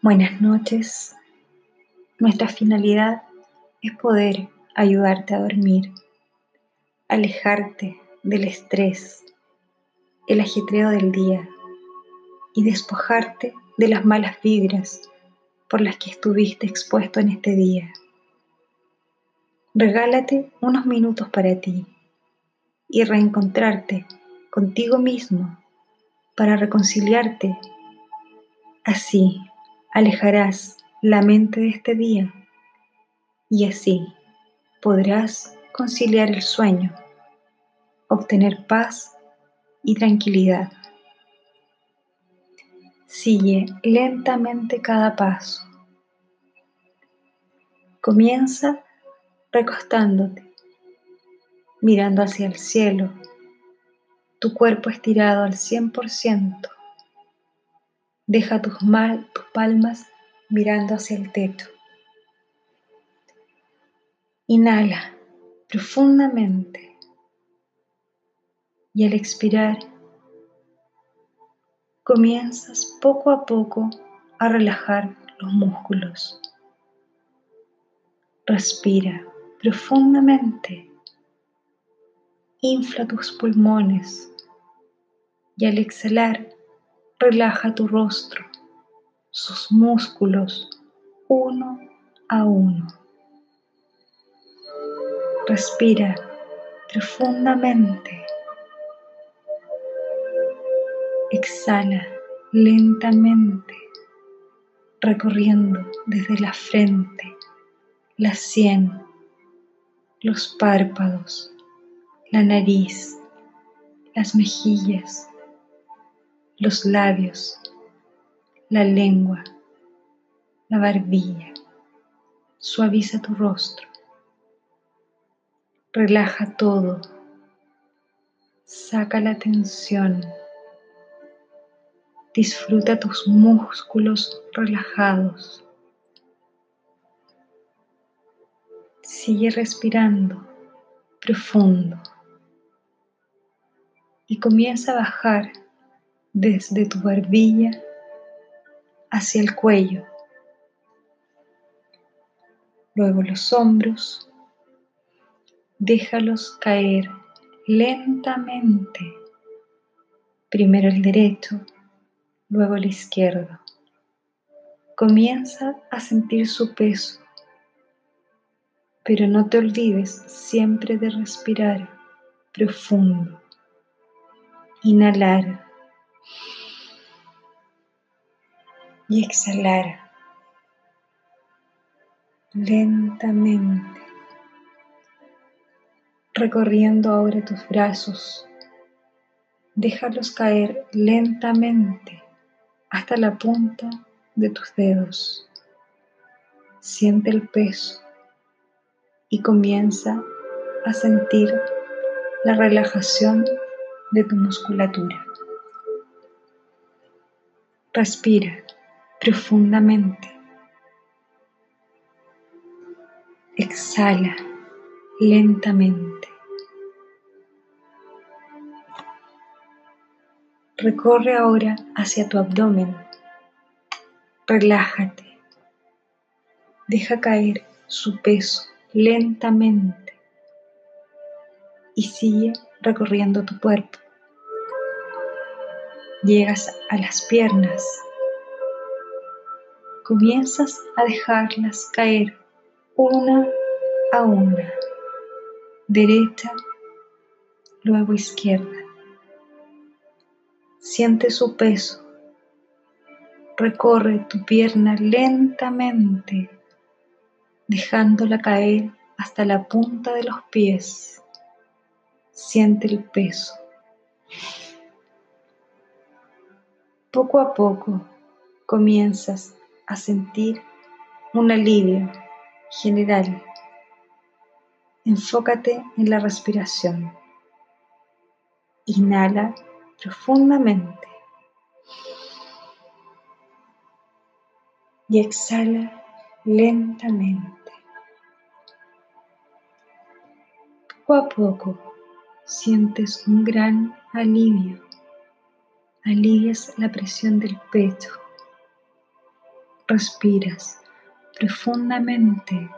Buenas noches. Nuestra finalidad es poder ayudarte a dormir, alejarte del estrés, el ajetreo del día y despojarte de las malas vibras por las que estuviste expuesto en este día. Regálate unos minutos para ti y reencontrarte contigo mismo para reconciliarte. Así alejarás la mente de este día y así podrás conciliar el sueño, obtener paz y tranquilidad. Sigue lentamente cada paso. Comienza recostándote, mirando hacia el cielo, tu cuerpo estirado al 100%. Deja tus, tus palmas mirando hacia el techo. Inhala profundamente y al expirar comienzas poco a poco a relajar los músculos. Respira profundamente. Infla tus pulmones y al exhalar relaja tu rostro, sus músculos uno a uno. Respira profundamente. Exhala lentamente, recorriendo desde la frente, la sien, los párpados, la nariz, las mejillas, los labios, la lengua, la barbilla. Suaviza tu rostro. Relaja todo. Saca la tensión Disfruta tus músculos relajados. Sigue respirando profundo y comienza a bajar desde tu barbilla hacia el cuello, luego los hombros, déjalos caer lentamente, primero el derecho, luego el izquierdo. Comienza a sentir su peso, pero no te olvides siempre de respirar profundo. Inhalar y exhalar lentamente, recorriendo ahora tus brazos. Déjalos caer lentamente hasta la punta de tus dedos. Siente el peso y comienza a sentir la relajación de tu musculatura. Respira profundamente. Exhala lentamente. Recorre ahora hacia tu abdomen. Relájate. Deja caer su peso lentamente y sigue recorriendo tu cuerpo. Llegas a las piernas. Comienzas a dejarlas caer una a una, derecha, luego izquierda. Siente su peso. Recorre tu pierna lentamente, dejándola caer hasta la punta de los pies. Siente el peso. Poco a poco comienzas a sentir un alivio general. Enfócate en la respiración. Inhala profundamente y exhala lentamente. Poco a poco sientes un gran alivio. Alivias la presión del pecho. Respiras profundamente.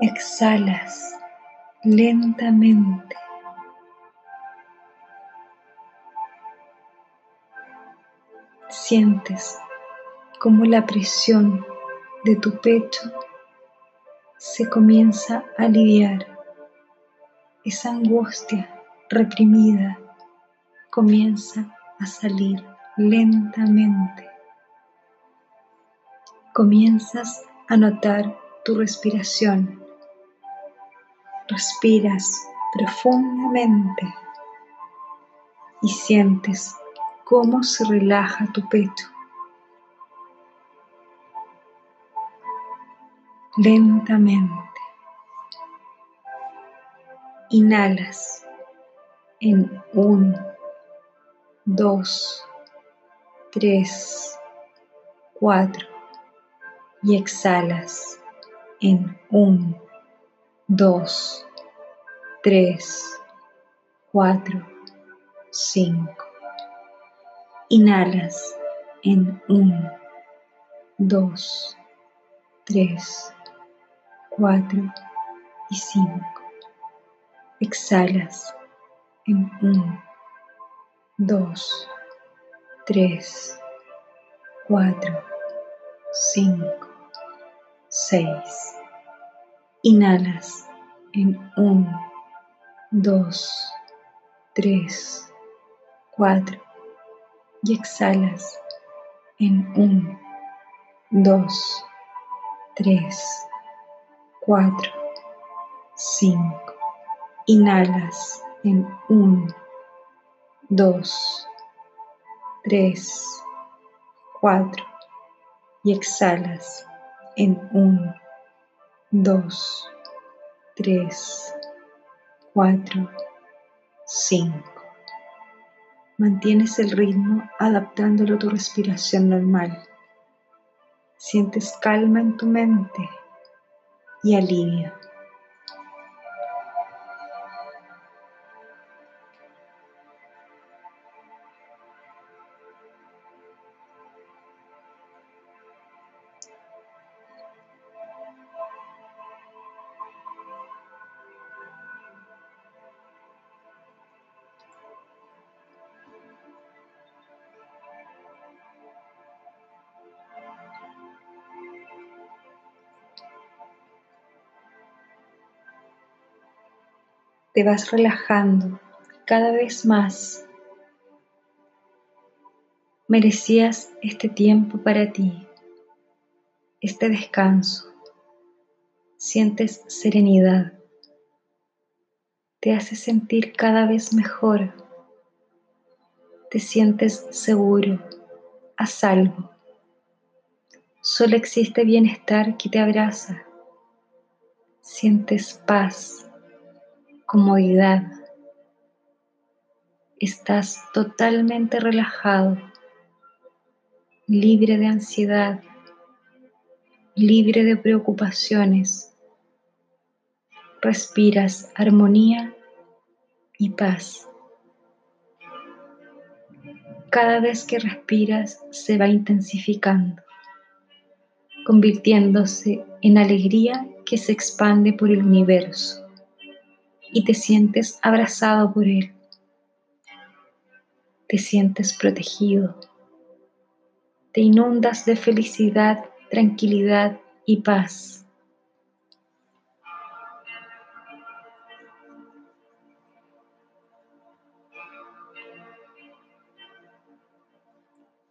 Exhalas lentamente. Sientes como la presión de tu pecho se comienza a aliviar. Esa angustia reprimida comienza a salir lentamente. Comienzas a notar tu respiración. Respiras profundamente y sientes cómo se relaja tu pecho. Lentamente. Inhalas en un, dos, tres, cuatro y exhalas en un, dos, tres, cuatro, cinco. Inhalas en un, dos, tres, cuatro y cinco. Exhalas en un, dos, tres, cuatro, cinco, seis. Inhalas en un, dos, tres, cuatro y exhalas en un, dos, tres, cuatro, cinco. Inhalas en un, dos, tres, cuatro y exhalas en un, dos, tres, cuatro, cinco. Mantienes el ritmo adaptándolo a tu respiración normal. Sientes calma en tu mente y alivio. Te vas relajando cada vez más. Merecías este tiempo para ti, este descanso. Sientes serenidad. Te hace sentir cada vez mejor. Te sientes seguro, a salvo. Solo existe bienestar que te abraza. Sientes paz comodidad. Estás totalmente relajado, libre de ansiedad, libre de preocupaciones. Respiras armonía y paz. Cada vez que respiras se va intensificando, convirtiéndose en alegría que se expande por el universo y te sientes abrazado por Él. Te sientes protegido. Te inundas de felicidad, tranquilidad y paz.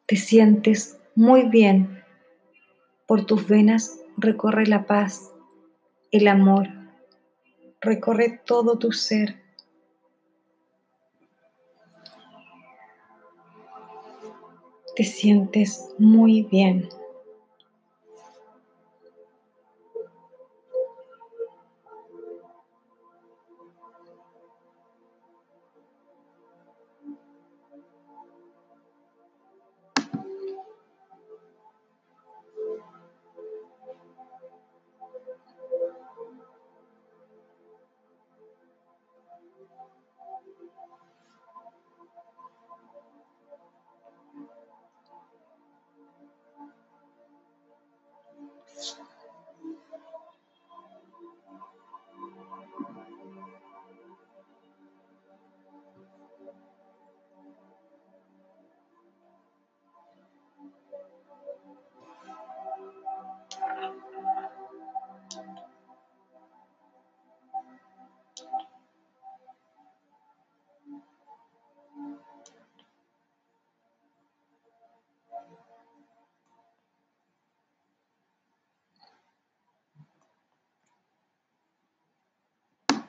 Te sientes muy bien. Por tus venas recorre la paz, el amor, recorre todo tu ser. Te sientes muy bien.